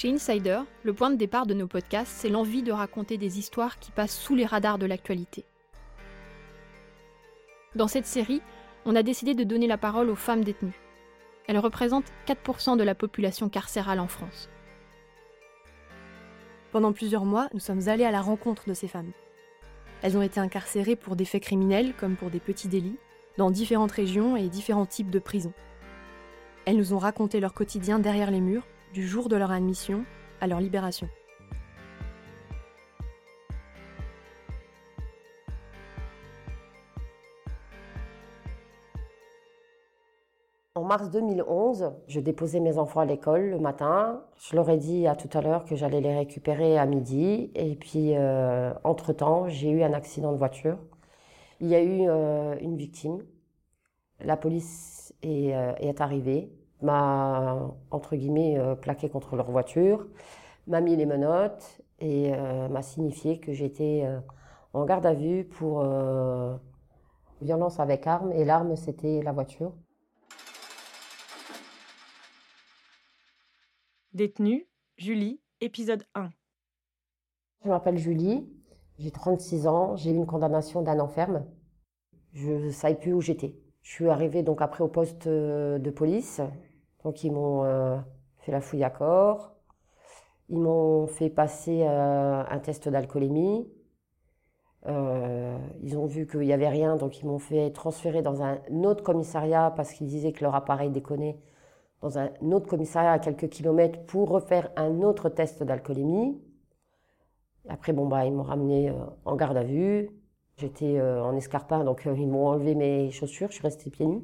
Chez Insider, le point de départ de nos podcasts, c'est l'envie de raconter des histoires qui passent sous les radars de l'actualité. Dans cette série, on a décidé de donner la parole aux femmes détenues. Elles représentent 4% de la population carcérale en France. Pendant plusieurs mois, nous sommes allés à la rencontre de ces femmes. Elles ont été incarcérées pour des faits criminels comme pour des petits délits, dans différentes régions et différents types de prisons. Elles nous ont raconté leur quotidien derrière les murs, du jour de leur admission à leur libération. En mars 2011, je déposais mes enfants à l'école le matin. Je leur ai dit à tout à l'heure que j'allais les récupérer à midi. Et puis, euh, entre-temps, j'ai eu un accident de voiture. Il y a eu euh, une victime. La police est, euh, est arrivée, m'a, entre guillemets, euh, plaqué contre leur voiture, m'a mis les menottes et euh, m'a signifié que j'étais euh, en garde à vue pour violence avec arme. Et l'arme, c'était la voiture. Détenue, Julie, épisode 1. Je m'appelle Julie, j'ai 36 ans, j'ai eu une condamnation d'un an ferme. Je ne savais plus où j'étais. Je suis arrivée donc après au poste de police. Donc ils m'ont euh, fait la fouille à corps. Ils m'ont fait passer euh, un test d'alcoolémie. Euh, ils ont vu qu'il n'y avait rien, donc ils m'ont fait transférer dans un autre commissariat parce qu'ils disaient que leur appareil déconnait dans un autre commissariat à quelques kilomètres pour refaire un autre test d'alcoolémie. Après, bon, bah, ils m'ont ramené en garde à vue. J'étais en escarpin, donc ils m'ont enlevé mes chaussures, je suis restée pieds nus.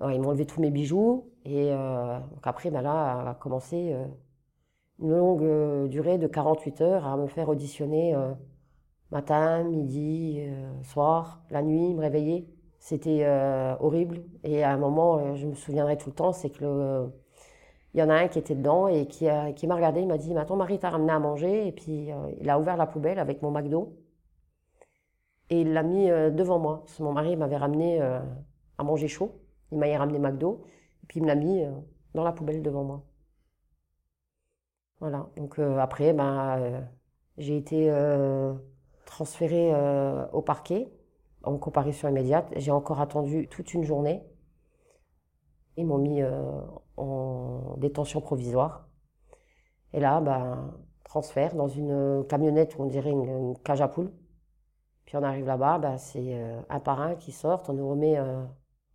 Ils m'ont enlevé tous mes bijoux. Et euh, donc après, bah, là, a commencé euh, une longue euh, durée de 48 heures à me faire auditionner matin, midi, soir, la nuit, me réveiller. C'était horrible. Et à un moment, je me souviendrai tout le temps, c'est que il y en a un qui était dedans et qui, m'a regardé, il m'a dit, mais ton mari t'a ramené à manger. Et puis, il a ouvert la poubelle avec mon McDo. Et il l'a mis devant moi. Parce que mon mari m'avait ramené à manger chaud. Il m'a ramené McDo. Puis, il me l'a mis euh, dans la poubelle devant moi. Voilà. Donc, euh, après, ben, euh, j'ai été euh, transférée au parquet en comparution immédiate. J'ai encore attendu toute une journée. Ils m'ont mis en détention provisoire. Et là, ben, transfert dans une camionnette où on dirait une, une cage à poules. Puis on arrive là-bas, ben, c'est un par un qui sortent, on nous remet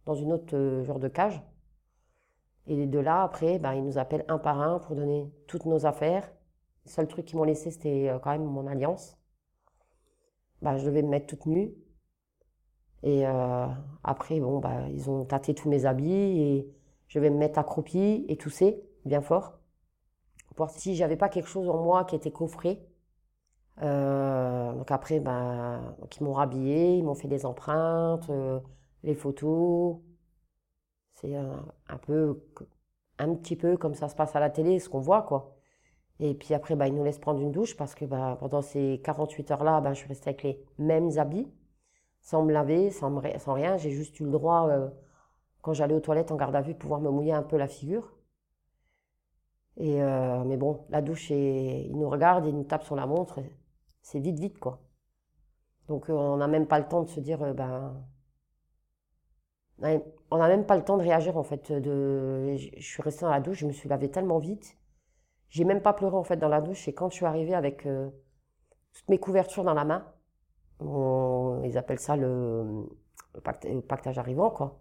dans une autre genre de cage. Et de là, après, ben, ils nous appellent un par un pour donner toutes nos affaires. Le seul truc qu'ils m'ont laissé, c'était euh, quand même mon alliance. Ben, je devais me mettre toute nue. Et euh, après, bon, bah, ils ont tâté tous mes habits et je vais me mettre accroupie et tousser bien fort. Pour voir si j'avais pas quelque chose en moi qui était coffré. Euh, donc après, ben, ils m'ont rhabillée, ils m'ont fait des empreintes, les photos. C'est un, peu, un petit peu comme ça se passe à la télé, ce qu'on voit, quoi. Et puis après, ben, ils nous laissent prendre une douche parce que ben, pendant ces 48 heures-là, ben, je suis restée avec les mêmes habits sans me laver, sans, rien. J'ai juste eu le droit, euh, quand j'allais aux toilettes en garde à vue, de pouvoir me mouiller un peu la figure. Et euh, mais bon, la douche, et, ils nous regardent, ils nous tapent sur la montre. C'est vite, vite, quoi. Donc euh, on n'a même pas le temps de se dire, ben... On n'a même pas le temps de réagir, en fait. De... Je suis restée dans la douche, je me suis lavée tellement vite. J'ai même pas pleuré, en fait, dans la douche. Et quand je suis arrivée avec euh, toutes mes couvertures dans la main, ils appellent ça le, pacte- le pactage arrivant, quoi.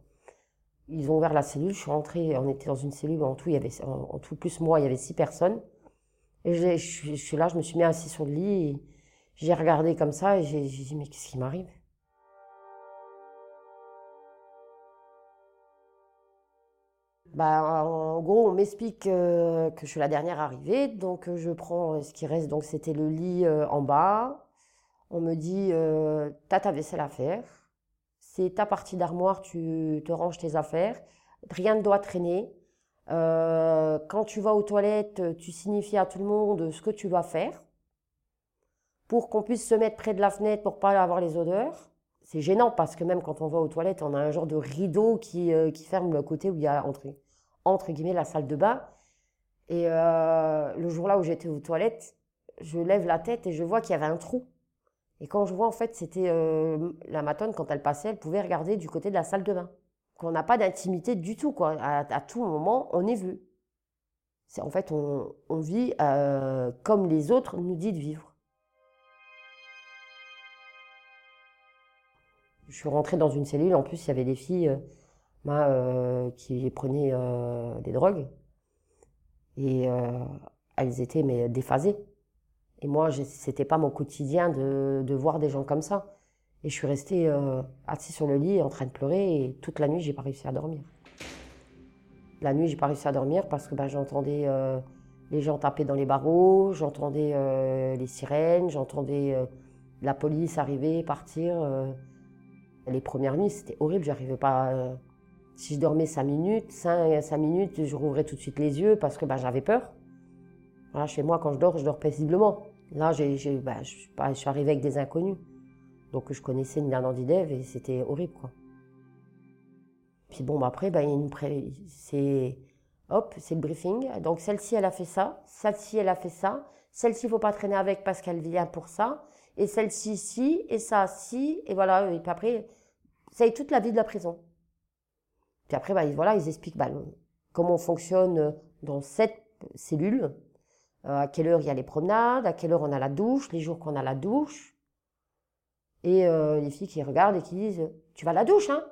Ils ont ouvert la cellule, je suis rentrée, on était dans une cellule, en tout, il y avait, en, tout, plus moi, il y avait six personnes. Et je, suis- là, je me suis mis assis sur le lit, J'ai regardé comme ça et j'ai dit, mais qu'est-ce qui m'arrive? Bah, en gros, on m'explique euh, que je suis la dernière arrivée, donc euh, je prends euh, ce qui reste, donc c'était le lit en bas. On me dit, t'as ta vaisselle à faire, c'est ta partie d'armoire, tu te ranges tes affaires, rien ne doit traîner. Quand tu vas aux toilettes, tu signifies à tout le monde ce que tu vas faire. Pour qu'on puisse se mettre près de la fenêtre pour pas avoir les odeurs. C'est gênant parce que même quand on va aux toilettes, on a un genre de rideau qui, qui ferme le côté où il y a entre, entre guillemets la salle de bain. Et euh, le jour-là où j'étais aux toilettes, je lève la tête et je vois qu'il y avait un trou. Et quand je vois, en fait, c'était euh, la matonne, quand elle passait, elle pouvait regarder du côté de la salle de bain. Qu'on n'a pas d'intimité du tout, quoi. À, tout moment, on est vu. C'est, en fait, on, on vit euh, comme les autres nous disent de vivre. Je suis rentrée dans une cellule, en plus, il y avait des filles bah, euh, qui prenaient euh, des drogues. Et euh, elles étaient mais déphasées. Et moi, c'était pas mon quotidien de, de voir des gens comme ça. Et je suis restée assise sur le lit en train de pleurer et toute la nuit, j'ai pas réussi à dormir. La nuit, j'ai pas réussi à dormir parce que ben, j'entendais les gens taper dans les barreaux, j'entendais les sirènes, j'entendais la police arriver, partir. Les premières nuits, c'était horrible, j'arrivais pas. Si je dormais cinq minutes, cinq, cinq minutes, je rouvrais tout de suite les yeux parce que ben, j'avais peur. Voilà, chez moi, quand je dors, je dors paisiblement. Là, j'ai- ben, je, suis pas- je suis arrivée avec des inconnus. Donc, je connaissais Nina Nandidev et c'était horrible, quoi. Puis bon, bah, après, ben, il pré- c'est, hop, c'est le briefing. Donc, celle-ci, elle a fait ça. Celle-ci, elle a fait ça. Celle-ci, il faut pas traîner avec parce qu'elle vient pour ça. Et celle-ci, si. Et ça, si. Et voilà. Et puis après, ça est toute la vie de la prison. Puis après, bah, ils- voilà, ils expliquent bah, comment on fonctionne dans cette cellule, euh, à quelle heure il y a les promenades, à quelle heure on a la douche, les jours qu'on a la douche. Et euh, les filles qui regardent et qui disent Tu vas à la douche, hein?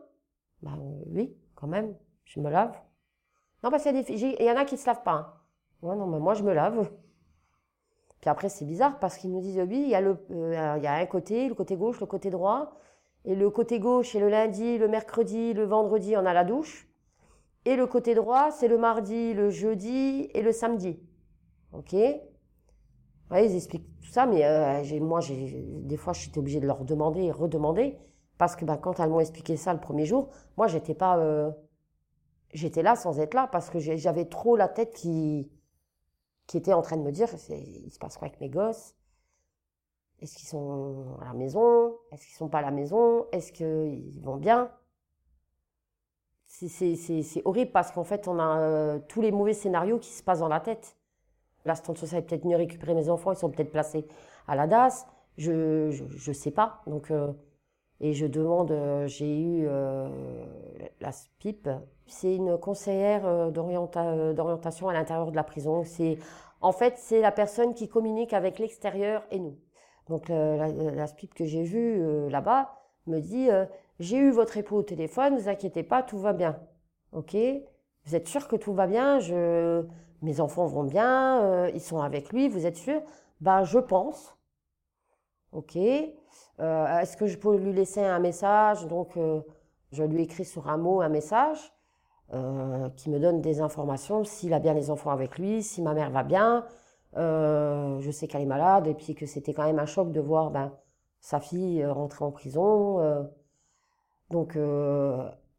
Bah euh, oui, quand même, je me lave. Non, parce qu'il y, en a qui ne se lavent pas. hein. Non, mais moi je me lave. Puis après, c'est bizarre parce qu'ils nous disent Oui, euh, il y a un côté, le côté gauche, le côté droit. Et le côté gauche, c'est le lundi, le mercredi, le vendredi, on a la douche. Et le côté droit, c'est le mardi, le jeudi et le samedi. Ok? Ouais, ils expliquent tout ça, mais euh, moi, des fois, j'étais obligée de leur demander et redemander. Parce que ben, quand elles m'ont expliqué ça le premier jour, moi, j'étais pas. euh, j'étais là sans être là parce que j'avais trop la tête qui, qui était en train de me dire il se passe quoi avec mes gosses? Est-ce qu'ils sont à la maison? Est-ce qu'ils sont pas à la maison? Est-ce qu'ils vont bien? C'est- horrible parce qu'en fait, on a euh, tous les mauvais scénarios qui se passent dans la tête. L'assistante sociale est peut-être venue récupérer mes enfants, ils sont peut-être placés à la DAS, je, je, sais pas. Donc, euh, et je demande, euh, j'ai eu la SPIP, c'est une conseillère d'orienta- d'orientation à l'intérieur de la prison. En fait, c'est la personne qui communique avec l'extérieur et nous. Donc, la, SPIP que j'ai vue euh, là-bas me dit, euh, j'ai eu votre époux au téléphone, ne vous inquiétez pas, tout va bien. Ok Vous êtes sûr que tout va bien? Je... Mes enfants vont bien, euh, ils sont avec lui, vous êtes sûr? Ben, je pense. Ok Est-ce que je peux lui laisser un message? Donc, je lui écris sur un mot un message qui me donne des informations, s'il a bien les enfants avec lui, si ma mère va bien. Euh, je sais qu'elle est malade et puis que c'était quand même un choc de voir ben, sa fille euh, rentrer en prison. euh. donc,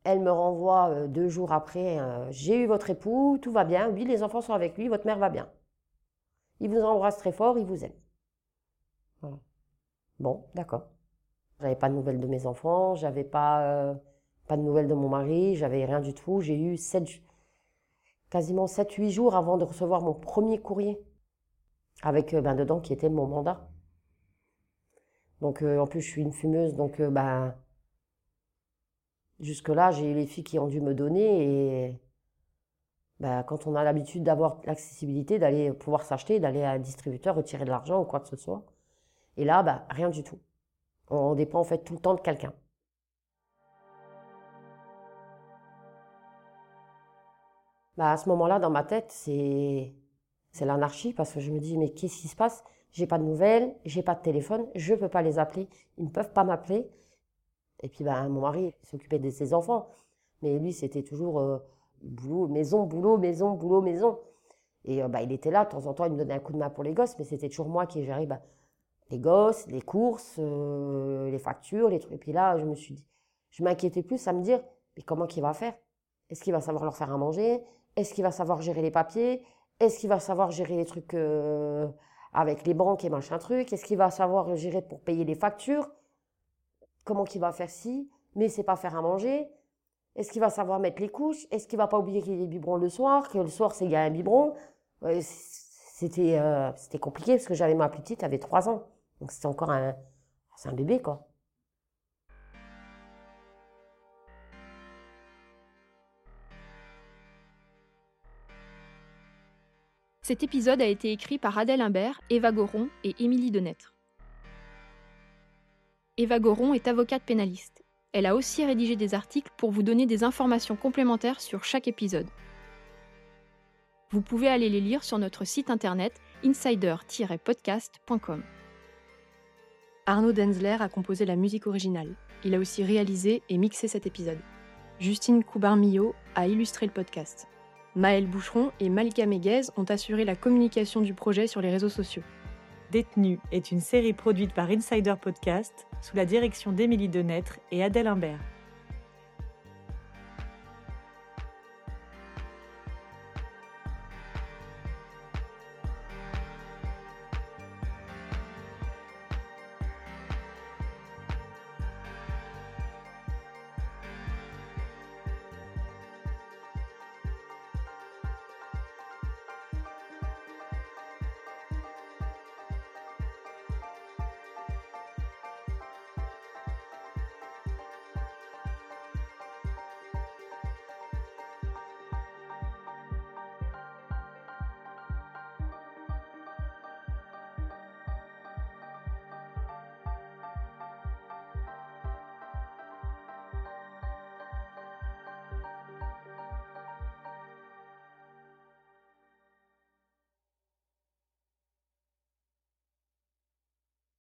elle me renvoie deux jours après, j'ai eu votre époux, tout va bien, oui, les enfants sont avec lui, votre mère va bien. Il vous embrasse très fort, il vous aime. Bon, d'accord. J'avais pas de nouvelles de mes enfants, j'avais pas, pas de nouvelles de mon mari, j'avais rien du tout. J'ai eu quasiment 7-8 jours avant de recevoir mon premier courrier. Avec euh, ben, dedans qui était mon mandat. Donc euh, en plus je suis une fumeuse, donc euh, ben Jusque-là, j'ai eu les filles qui ont dû me donner et bah, quand on a l'habitude d'avoir l'accessibilité, d'aller pouvoir s'acheter, d'aller à un distributeur retirer de l'argent ou quoi que ce soit. Et là, bah, rien du tout. On dépend en fait tout le temps de quelqu'un. Bah, à ce moment-là, dans ma tête, c'est c'est l'anarchie parce que je me dis mais qu'est-ce qui se passe? J'ai pas de nouvelles, j'ai pas de téléphone, je peux pas les appeler, ils ne peuvent pas m'appeler. Et puis ben, mon mari s'occupait de ses enfants, mais lui c'était toujours euh, boulot, maison, boulot, maison, boulot, maison. Et euh, bah, il était là, de temps en temps, il me donnait un coup de main pour les gosses, mais c'était toujours moi qui gérais bah, les gosses, les courses, euh, les factures, les trucs. Et puis là, je me suis dit, je m'inquiétais plus à me dire, mais comment qu'il va faire? Est-ce qu'il va savoir leur faire à manger? Est-ce qu'il va savoir gérer les papiers? Est-ce qu'il va savoir gérer les trucs euh, avec les banques et machin truc? Est-ce qu'il va savoir gérer pour payer les factures? Comment qu'il va faire si Mais c'est pas faire à manger. Est-ce qu'il va savoir mettre les couches? Est-ce qu'il va pas oublier qu'il y a des biberons le soir Que le soir, c'est il y a un biberon? C'était euh, c'était compliqué parce que j'avais ma petite, elle avait 3 ans. Donc c'était encore un, un bébé, quoi. Cet épisode a été écrit par Adèle Imbert, Eva Goron et Émilie Denêtre. Eva Goron est avocate pénaliste. Elle a aussi rédigé des articles pour vous donner des informations complémentaires sur chaque épisode. Vous pouvez aller les lire sur notre site internet insider-podcast.com. Arnaud Denzler a composé la musique originale. Il a aussi réalisé et mixé cet épisode. Justine Coubar-Millot a illustré le podcast. Maël Boucheron et Malika Méguez ont assuré la communication du projet sur les réseaux sociaux. Détenu est une série produite par Insider Podcast sous la direction d'Émilie Denêtre et Adèle Imbert.